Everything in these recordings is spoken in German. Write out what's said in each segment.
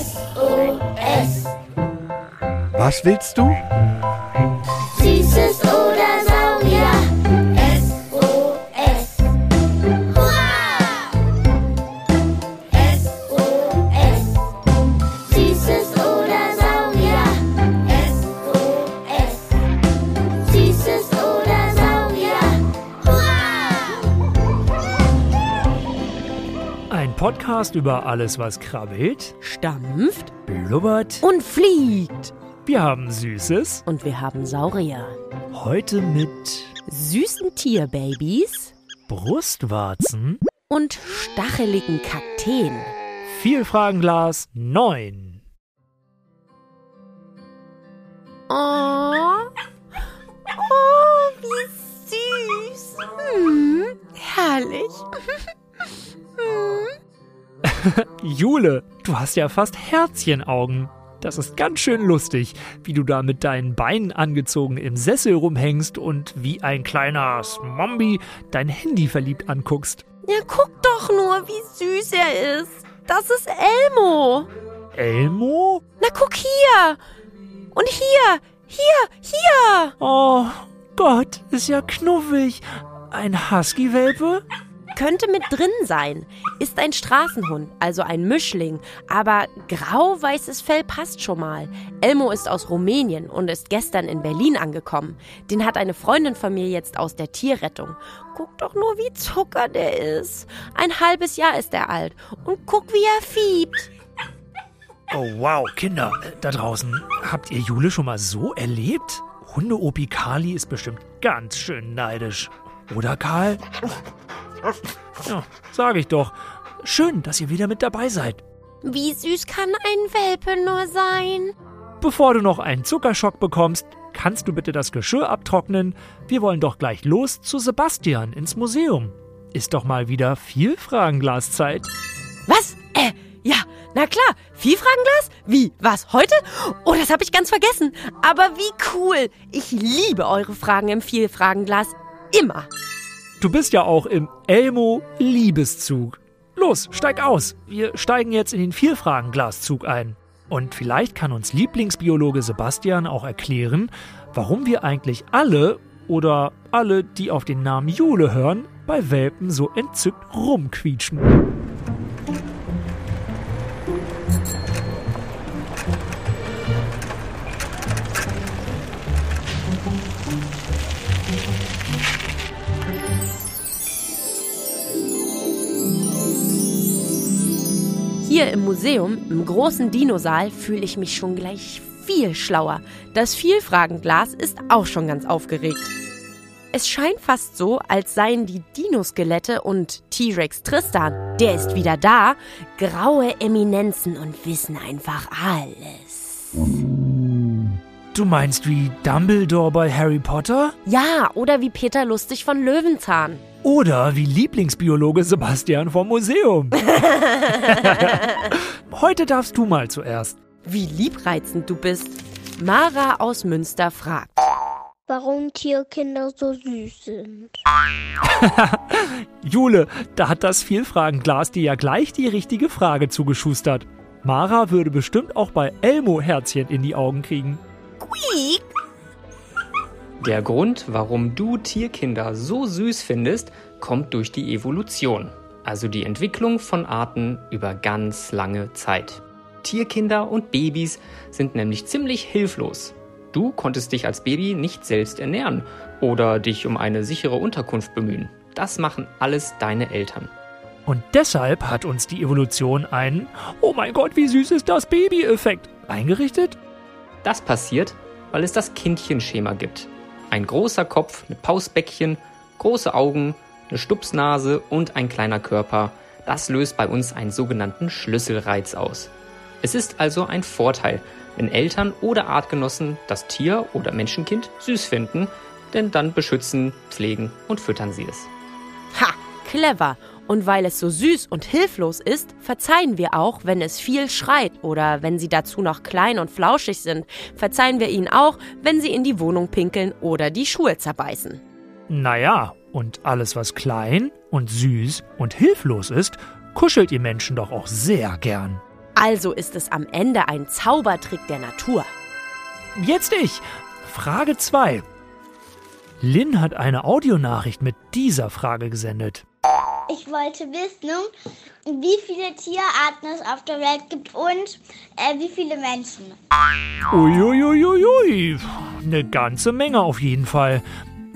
SOS. Was willst du? Ein Podcast über alles, was krabbelt, stampft blubbert. und fliegt. Wir haben Süßes. Und wir haben Saurier. Heute mit Süßen Tierbabys Brustwarzen. und stacheligen Kakteen. Vielfragenglas 9. Oh. Oh, wie süß. Hm, herrlich. Jule, du hast ja fast Herzchenaugen. Das ist ganz schön lustig, wie du da mit deinen Beinen angezogen im Sessel rumhängst und wie ein kleiner Smombi dein Handy verliebt anguckst. Ja, guck doch nur, wie süß er ist. Das ist Elmo. Elmo? Na, guck hier. Und hier. Hier. Hier. Oh Gott, ist ja knuffig. Ein Husky-Welpe? Könnte mit drin sein. Ist ein Straßenhund, also ein Mischling. Aber grau-weißes Fell passt schon mal. Elmo ist aus Rumänien und ist gestern in Berlin angekommen. Den hat eine Freundin von mir jetzt aus der Tierrettung. Guck doch nur, wie Zucker der ist. Ein halbes Jahr ist er alt. Und guck, wie er fiebt. Oh wow, Kinder, äh, da draußen, habt ihr Jule schon mal so erlebt? Hunde-Opi Kali ist bestimmt ganz schön neidisch. Oder Karl? Ja, sag ich doch. Schön, dass ihr wieder mit dabei seid. Wie süß kann ein Welpe nur sein? Bevor du noch einen Zuckerschock bekommst, kannst du bitte das Geschirr abtrocknen. Wir wollen doch gleich los zu Sebastian ins Museum. Ist doch mal wieder viel Fragenglaszeit. Was? Äh, ja, na klar. Vielfragenglas? Wie? Was? Heute? Oh, das habe ich ganz vergessen. Aber wie cool. Ich liebe eure Fragen im Vielfragenglas. Immer. Du bist ja auch im Elmo Liebeszug. Los, steig aus. Wir steigen jetzt in den Vielfragenglaszug ein. Und vielleicht kann uns Lieblingsbiologe Sebastian auch erklären, warum wir eigentlich alle oder alle, die auf den Namen Jule hören, bei Welpen so entzückt rumquietschen. Hier im Museum, im großen Dinosaal, fühle ich mich schon gleich viel schlauer. Das Vielfragenglas ist auch schon ganz aufgeregt. Es scheint fast so, als seien die Dinoskelette und T-Rex Tristan, der ist wieder da, graue Eminenzen und wissen einfach alles. Du meinst wie Dumbledore bei Harry Potter? Ja, oder wie Peter Lustig von Löwenzahn. Oder wie Lieblingsbiologe Sebastian vom Museum? Heute darfst du mal zuerst. Wie liebreizend du bist. Mara aus Münster fragt. Warum Tierkinder so süß sind. Jule, da hat das Vielfragenglas dir ja gleich die richtige Frage zugeschustert. Mara würde bestimmt auch bei Elmo Herzchen in die Augen kriegen. Der Grund, warum du Tierkinder so süß findest, kommt durch die Evolution, also die Entwicklung von Arten über ganz lange Zeit. Tierkinder und Babys sind nämlich ziemlich hilflos. Du konntest dich als Baby nicht selbst ernähren oder dich um eine sichere Unterkunft bemühen. Das machen alles deine Eltern. Und deshalb hat uns die Evolution einen Oh mein Gott, wie süß ist das Baby-Effekt eingerichtet? Das passiert, weil es das Kindchenschema gibt. Ein großer Kopf mit Pausbäckchen, große Augen, eine Stupsnase und ein kleiner Körper. Das löst bei uns einen sogenannten Schlüsselreiz aus. Es ist also ein Vorteil, wenn Eltern oder Artgenossen das Tier oder Menschenkind süß finden, denn dann beschützen, pflegen und füttern sie es. Ha, clever. Und weil es so süß und hilflos ist, verzeihen wir auch, wenn es viel schreit oder wenn sie dazu noch klein und flauschig sind. Verzeihen wir ihnen auch, wenn sie in die Wohnung pinkeln oder die Schuhe zerbeißen. Naja, und alles, was klein und süß und hilflos ist, kuschelt ihr Menschen doch auch sehr gern. Also ist es am Ende ein Zaubertrick der Natur. Jetzt ich. Frage 2. Lynn hat eine Audionachricht mit dieser Frage gesendet. Ich wollte wissen, wie viele Tierarten es auf der Welt gibt und äh, wie viele Menschen. Uiuiuiui, eine ganze Menge auf jeden Fall.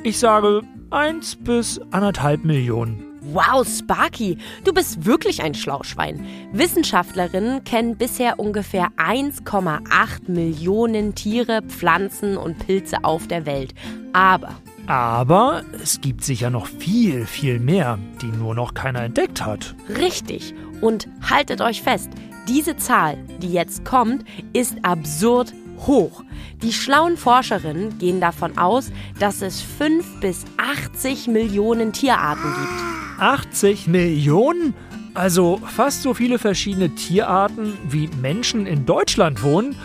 Ich sage 1 bis anderthalb Millionen. Wow, Sparky, du bist wirklich ein Schlauschwein. Wissenschaftlerinnen kennen bisher ungefähr 1,8 Millionen Tiere, Pflanzen und Pilze auf der Welt. Aber Aber es gibt sicher noch viel, viel mehr, die nur noch keiner entdeckt hat. richtig. Und haltet euch fest, diese Zahl, die jetzt kommt, ist absurd hoch. Die schlauen Forscherinnen gehen davon aus, dass es 5 bis 80 Millionen Tierarten gibt. 80 Millionen? Also fast so viele verschiedene Tierarten wie Menschen in Deutschland wohnen?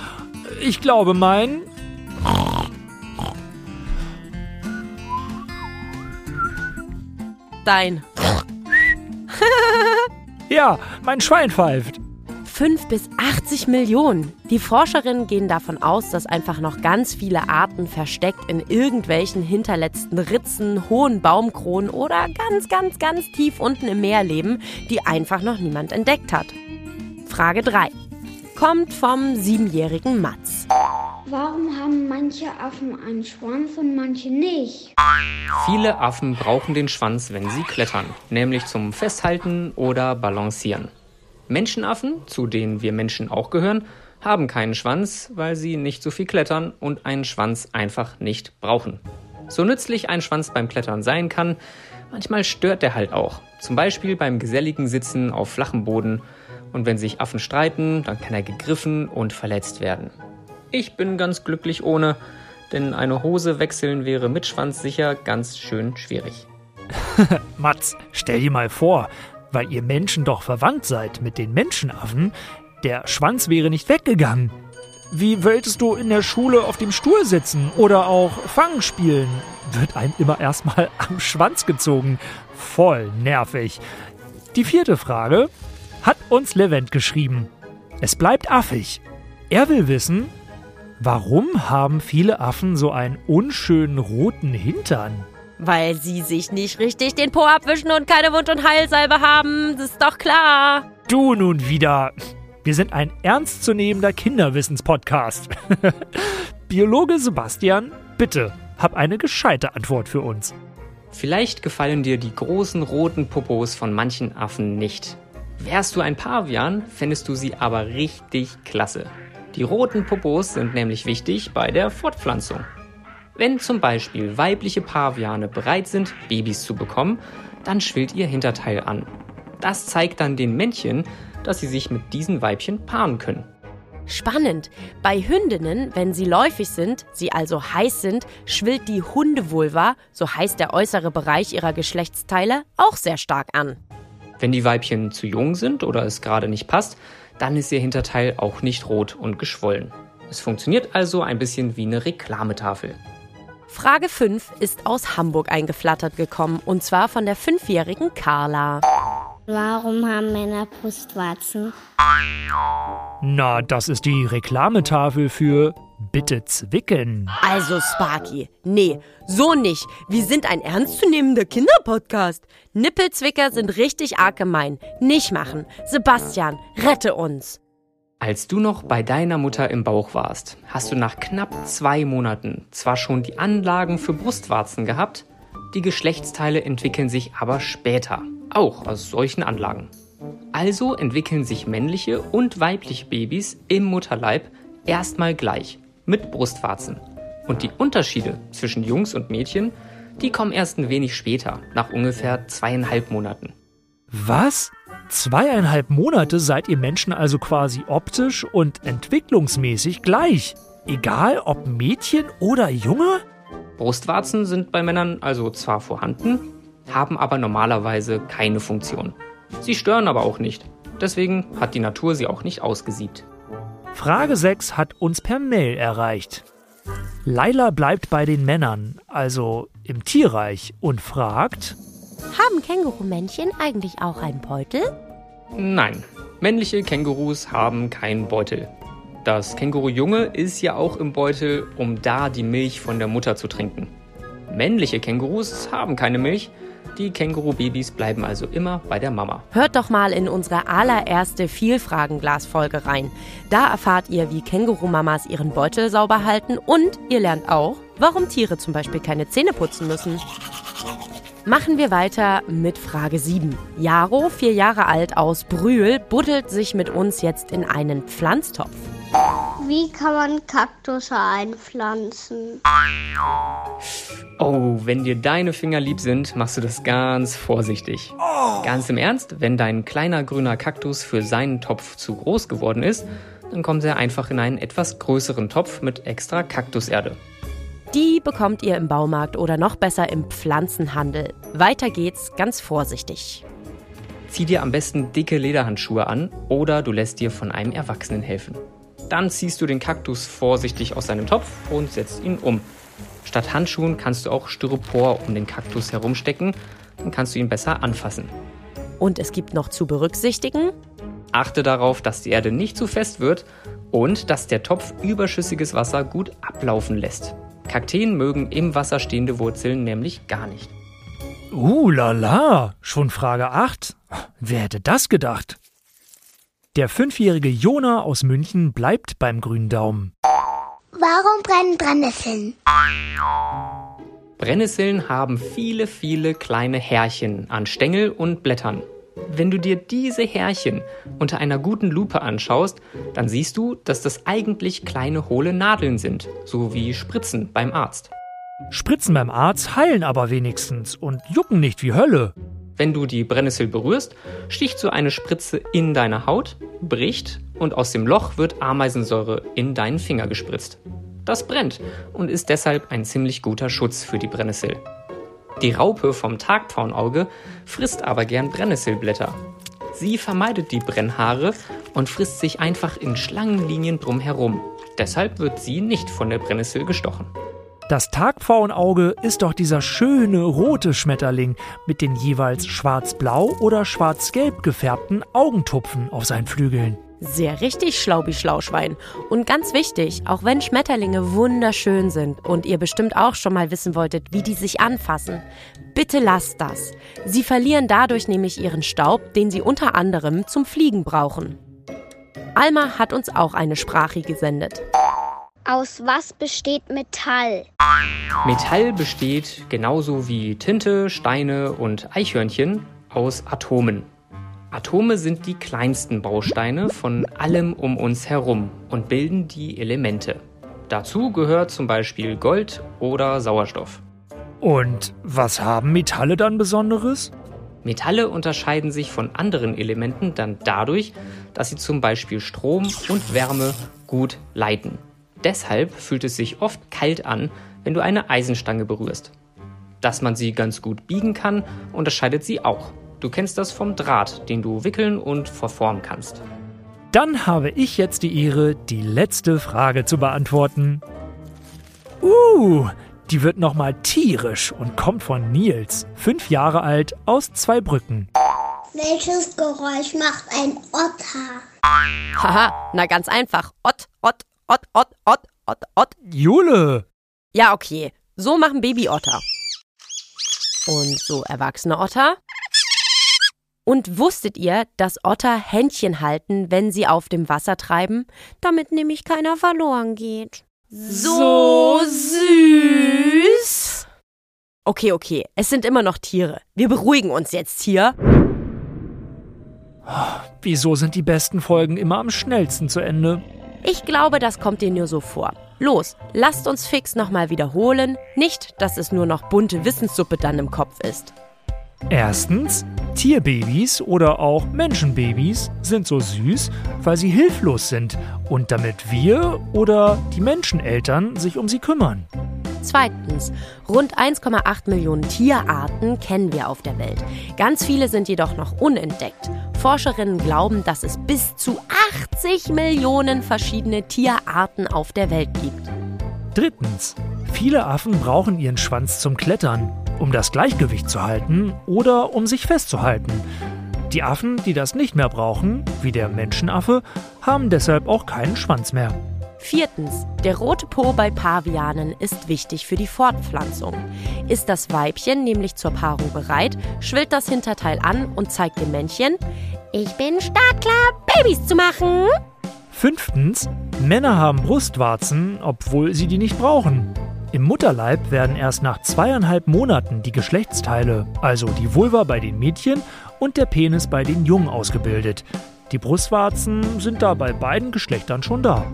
Ich glaube, mein. Dein Ja, mein Schwein pfeift. 5 bis 80 Millionen. Die Forscherinnen gehen davon aus, dass einfach noch ganz viele Arten versteckt in irgendwelchen hinterletzten Ritzen, hohen Baumkronen oder ganz, ganz, ganz tief unten im Meer leben, die einfach noch niemand entdeckt hat. Frage 3. Kommt vom siebenjährigen Mats. Warum haben manche Affen einen Schwanz und manche nicht? Viele Affen brauchen den Schwanz, wenn sie klettern, nämlich zum Festhalten oder Balancieren. Menschenaffen, zu denen wir Menschen auch gehören, haben keinen Schwanz, weil sie nicht so viel klettern und einen Schwanz einfach nicht brauchen. So nützlich ein Schwanz beim Klettern sein kann, manchmal stört er halt auch. Zum Beispiel beim geselligen Sitzen auf flachem Boden. Und wenn sich Affen streiten, dann kann er gegriffen und verletzt werden. Ich bin ganz glücklich ohne, denn eine Hose wechseln wäre mit Schwanz sicher ganz schön schwierig. Mats, stell dir mal vor, weil ihr Menschen doch verwandt seid mit den Menschenaffen, der Schwanz wäre nicht weggegangen. Wie wolltest du in der Schule auf dem Stuhl sitzen oder auch Fangen spielen? Wird einem immer erstmal am Schwanz gezogen. Voll nervig. Die vierte Frage hat uns Levent geschrieben. Es bleibt affig. Er will wissen, warum haben viele Affen so einen unschönen roten Hintern? Weil sie sich nicht richtig den Po abwischen und keine Wund- und Heilsalbe haben. Das ist doch klar. Du nun wieder. Wir sind ein ernstzunehmender Kinderwissenspodcast. Biologe Sebastian, bitte, hab eine gescheite Antwort für uns. Vielleicht gefallen dir die großen roten Popos von manchen Affen nicht. Wärst du ein Pavian, fändest du sie aber richtig klasse. Die roten Popos sind nämlich wichtig bei der Fortpflanzung. Wenn zum Beispiel weibliche Paviane bereit sind, Babys zu bekommen, dann schwillt ihr Hinterteil an. Das zeigt dann den Männchen, dass sie sich mit diesen Weibchen paaren können. Spannend. Bei Hündinnen, wenn sie läufig sind, sie also heiß sind, schwillt die Hundevulva, so heißt der äußere Bereich ihrer Geschlechtsteile, auch sehr stark an. Wenn die Weibchen zu jung sind oder es gerade nicht passt, dann ist ihr Hinterteil auch nicht rot und geschwollen. Es funktioniert also ein bisschen wie eine Reklametafel. Frage 5 ist aus Hamburg eingeflattert gekommen und zwar von der fünfjährigen Carla. Warum haben Männer Brustwarzen? Na, das ist die Reklametafel für Bitte zwicken. Also Sparky, nee, so nicht. Wir sind ein ernstzunehmender Kinderpodcast. Nippelzwicker sind richtig arg gemein. Nicht machen. Sebastian, rette uns. Als du noch bei deiner Mutter im Bauch warst, hast du nach knapp zwei Monaten zwar schon die Anlagen für Brustwarzen gehabt, die Geschlechtsteile entwickeln sich aber später, auch aus solchen Anlagen. Also entwickeln sich männliche und weibliche Babys im Mutterleib erstmal gleich, mit Brustwarzen. Und die Unterschiede zwischen Jungs und Mädchen, die kommen erst ein wenig später, nach ungefähr zweieinhalb Monaten. Was? Zweieinhalb Monate seid ihr Menschen also quasi optisch und entwicklungsmäßig gleich. Egal ob Mädchen oder Junge? Brustwarzen sind bei Männern also zwar vorhanden, haben aber normalerweise keine Funktion. Sie stören aber auch nicht. Deswegen hat die Natur sie auch nicht ausgesiebt. Frage 6 hat uns per Mail erreicht. Laila bleibt bei den Männern, also im Tierreich, und fragt: Haben Kängurumännchen eigentlich auch einen Beutel? Nein, männliche Kängurus haben keinen Beutel. Das Kängurujunge ist ja auch im Beutel, um da die Milch von der Mutter zu trinken. Männliche Kängurus haben keine Milch, die Kängurubabys bleiben also immer bei der Mama. Hört doch mal in unsere allererste Vielfragenglas-Folge rein. Da erfahrt ihr, wie Kängurumamas ihren Beutel sauber halten und ihr lernt auch, warum Tiere zum Beispiel keine Zähne putzen müssen. Machen wir weiter mit Frage 7. Jaro, vier Jahre alt aus Brühl, buddelt sich mit uns jetzt in einen Pflanztopf. Wie kann man Kaktusse einpflanzen? Oh, wenn dir deine Finger lieb sind, machst du das ganz vorsichtig. Ganz im Ernst, wenn dein kleiner grüner Kaktus für seinen Topf zu groß geworden ist, dann kommt er einfach in einen etwas größeren Topf mit extra Kaktuserde. Die bekommt ihr im Baumarkt oder noch besser im Pflanzenhandel. Weiter geht's ganz vorsichtig. Zieh dir am besten dicke Lederhandschuhe an oder du lässt dir von einem Erwachsenen helfen. Dann ziehst du den Kaktus vorsichtig aus seinem Topf und setzt ihn um. Statt Handschuhen kannst du auch Styropor um den Kaktus herumstecken, dann kannst du ihn besser anfassen. Und es gibt noch zu berücksichtigen, Achte darauf, dass die Erde nicht zu fest wird und dass der Topf überschüssiges Wasser gut ablaufen lässt. Kakteen mögen im Wasser stehende Wurzeln nämlich gar nicht. Uh, lala, schon Frage 8? Wer hätte das gedacht? Der fünfjährige Jona aus München bleibt beim grünen Daumen. Warum brennen Brennnesseln? Brennnesseln haben viele, viele kleine Härchen an Stängel und Blättern. Wenn du dir diese Härchen unter einer guten Lupe anschaust, dann siehst du, dass das eigentlich kleine hohle Nadeln sind, so wie Spritzen beim Arzt. Spritzen beim Arzt heilen aber wenigstens und jucken nicht wie Hölle. Wenn du die Brennnessel berührst, sticht so eine Spritze in deine Haut, bricht und aus dem Loch wird Ameisensäure in deinen Finger gespritzt. Das brennt und ist deshalb ein ziemlich guter Schutz für die Brennnessel. Die Raupe vom Tagpfauenauge frisst aber gern Brennnesselblätter. Sie vermeidet die Brennhaare und frisst sich einfach in Schlangenlinien drumherum. Deshalb wird sie nicht von der Brennnessel gestochen. Das Tagpfauenauge ist doch dieser schöne rote Schmetterling mit den jeweils schwarz-blau oder schwarz-gelb gefärbten Augentupfen auf seinen Flügeln. Sehr richtig, Schlaubi Schlauschwein. Und ganz wichtig, auch wenn Schmetterlinge wunderschön sind und ihr bestimmt auch schon mal wissen wolltet, wie die sich anfassen, bitte lasst das. Sie verlieren dadurch nämlich ihren Staub, den sie unter anderem zum Fliegen brauchen. Alma hat uns auch eine Sprache gesendet. Aus was besteht Metall? Metall besteht genauso wie Tinte, Steine und Eichhörnchen aus Atomen. Atome sind die kleinsten Bausteine von allem um uns herum und bilden die Elemente. Dazu gehört zum Beispiel Gold oder Sauerstoff. Und was haben Metalle dann Besonderes? Metalle unterscheiden sich von anderen Elementen dann dadurch, dass sie zum Beispiel Strom und Wärme gut leiten. Deshalb fühlt es sich oft kalt an, wenn du eine Eisenstange berührst. Dass man sie ganz gut biegen kann, unterscheidet sie auch. Du kennst das vom Draht, den du wickeln und verformen kannst. Dann habe ich jetzt die Ehre, die letzte Frage zu beantworten. Uh, die wird nochmal tierisch und kommt von Nils, fünf Jahre alt, aus Zweibrücken. Welches Geräusch macht ein Otter? Haha, na ganz einfach. Ott, Ott, Ott, Ott, Ott, Ott, Ott. Jule! Ja, okay. So machen Babyotter. Und so erwachsene Otter. Und wusstet ihr, dass Otter Händchen halten, wenn sie auf dem Wasser treiben, damit nämlich keiner verloren geht? So süß. Okay, okay, es sind immer noch Tiere. Wir beruhigen uns jetzt hier. Wieso sind die besten Folgen immer am schnellsten zu Ende? Ich glaube, das kommt dir nur so vor. Los, lasst uns fix nochmal wiederholen. Nicht, dass es nur noch bunte Wissenssuppe dann im Kopf ist. Erstens, Tierbabys oder auch Menschenbabys sind so süß, weil sie hilflos sind und damit wir oder die Menscheneltern sich um sie kümmern. Zweitens, rund 1,8 Millionen Tierarten kennen wir auf der Welt. Ganz viele sind jedoch noch unentdeckt. Forscherinnen glauben, dass es bis zu 80 Millionen verschiedene Tierarten auf der Welt gibt. Drittens. Viele Affen brauchen ihren Schwanz zum Klettern, um das Gleichgewicht zu halten oder um sich festzuhalten. Die Affen, die das nicht mehr brauchen, wie der Menschenaffe, haben deshalb auch keinen Schwanz mehr. Viertens. Der rote Po bei Pavianen ist wichtig für die Fortpflanzung. Ist das Weibchen nämlich zur Paarung bereit, schwillt das Hinterteil an und zeigt dem Männchen, ich bin startklar, Babys zu machen. Fünftens. Männer haben Brustwarzen, obwohl sie die nicht brauchen. Im Mutterleib werden erst nach zweieinhalb Monaten die Geschlechtsteile, also die Vulva bei den Mädchen und der Penis bei den Jungen ausgebildet. Die Brustwarzen sind da bei beiden Geschlechtern schon da.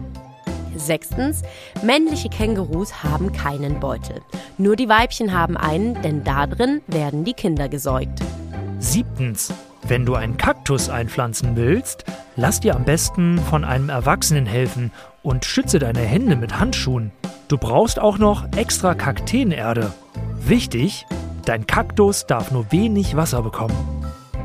Sechstens, männliche Kängurus haben keinen Beutel. Nur die Weibchen haben einen, denn da drin werden die Kinder gesäugt. Siebtens, wenn du einen Kaktus einpflanzen willst, lass dir am besten von einem Erwachsenen helfen und schütze deine Hände mit Handschuhen. Du brauchst auch noch extra Kakteenerde. Wichtig, dein Kaktus darf nur wenig Wasser bekommen.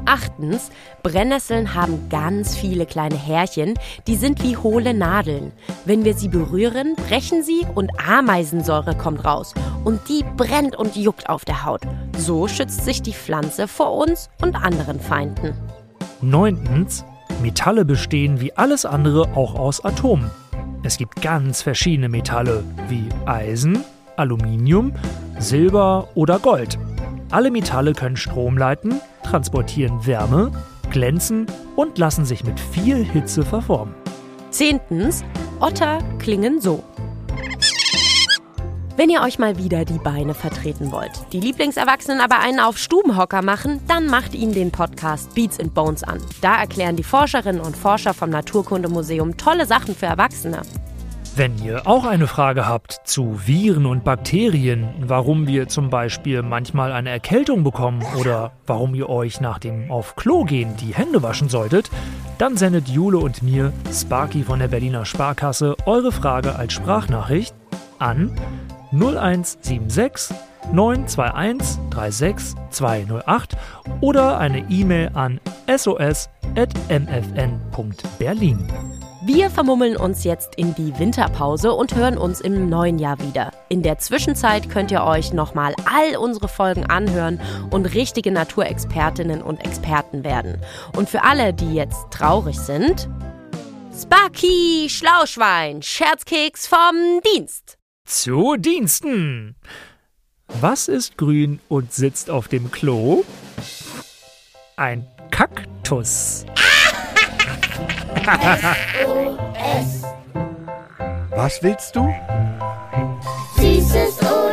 Achtens, Brennnesseln haben ganz viele kleine Härchen, die sind wie hohle Nadeln. Wenn wir sie berühren, brechen sie und Ameisensäure kommt raus. Und die brennt und juckt auf der Haut. So schützt sich die Pflanze vor uns und anderen Feinden. Neuntens, Metalle bestehen wie alles andere auch aus Atomen. Es gibt ganz verschiedene Metalle wie Eisen, Aluminium, Silber oder Gold. Alle Metalle können Strom leiten, transportieren Wärme, glänzen und lassen sich mit viel Hitze verformen. Zehntens, Otter klingen so. Wenn ihr euch mal wieder die Beine vertreten wollt, die Lieblingserwachsenen aber einen auf Stubenhocker machen, dann macht ihnen den Podcast Beats and Bones an. Da erklären die Forscherinnen und Forscher vom Naturkundemuseum tolle Sachen für Erwachsene. Wenn ihr auch eine Frage habt zu Viren und Bakterien, warum wir zum Beispiel manchmal eine Erkältung bekommen oder warum ihr euch nach dem auf Klo gehen die Hände waschen solltet, dann sendet Jule und mir, Sparky von der Berliner Sparkasse, eure Frage als Sprachnachricht an 0176 921 36 208 oder eine E-Mail an sos.mfn.berlin. Wir vermummeln uns jetzt in die Winterpause und hören uns im neuen Jahr wieder. In der Zwischenzeit könnt ihr euch nochmal all unsere Folgen anhören und richtige Naturexpertinnen und Experten werden. Und für alle, die jetzt traurig sind, Sparky Schlauschwein, Scherzkeks vom Dienst. Zu Diensten! Was ist grün und sitzt auf dem Klo? Ein Kaktus. SOS. Was willst du? Süßes OS.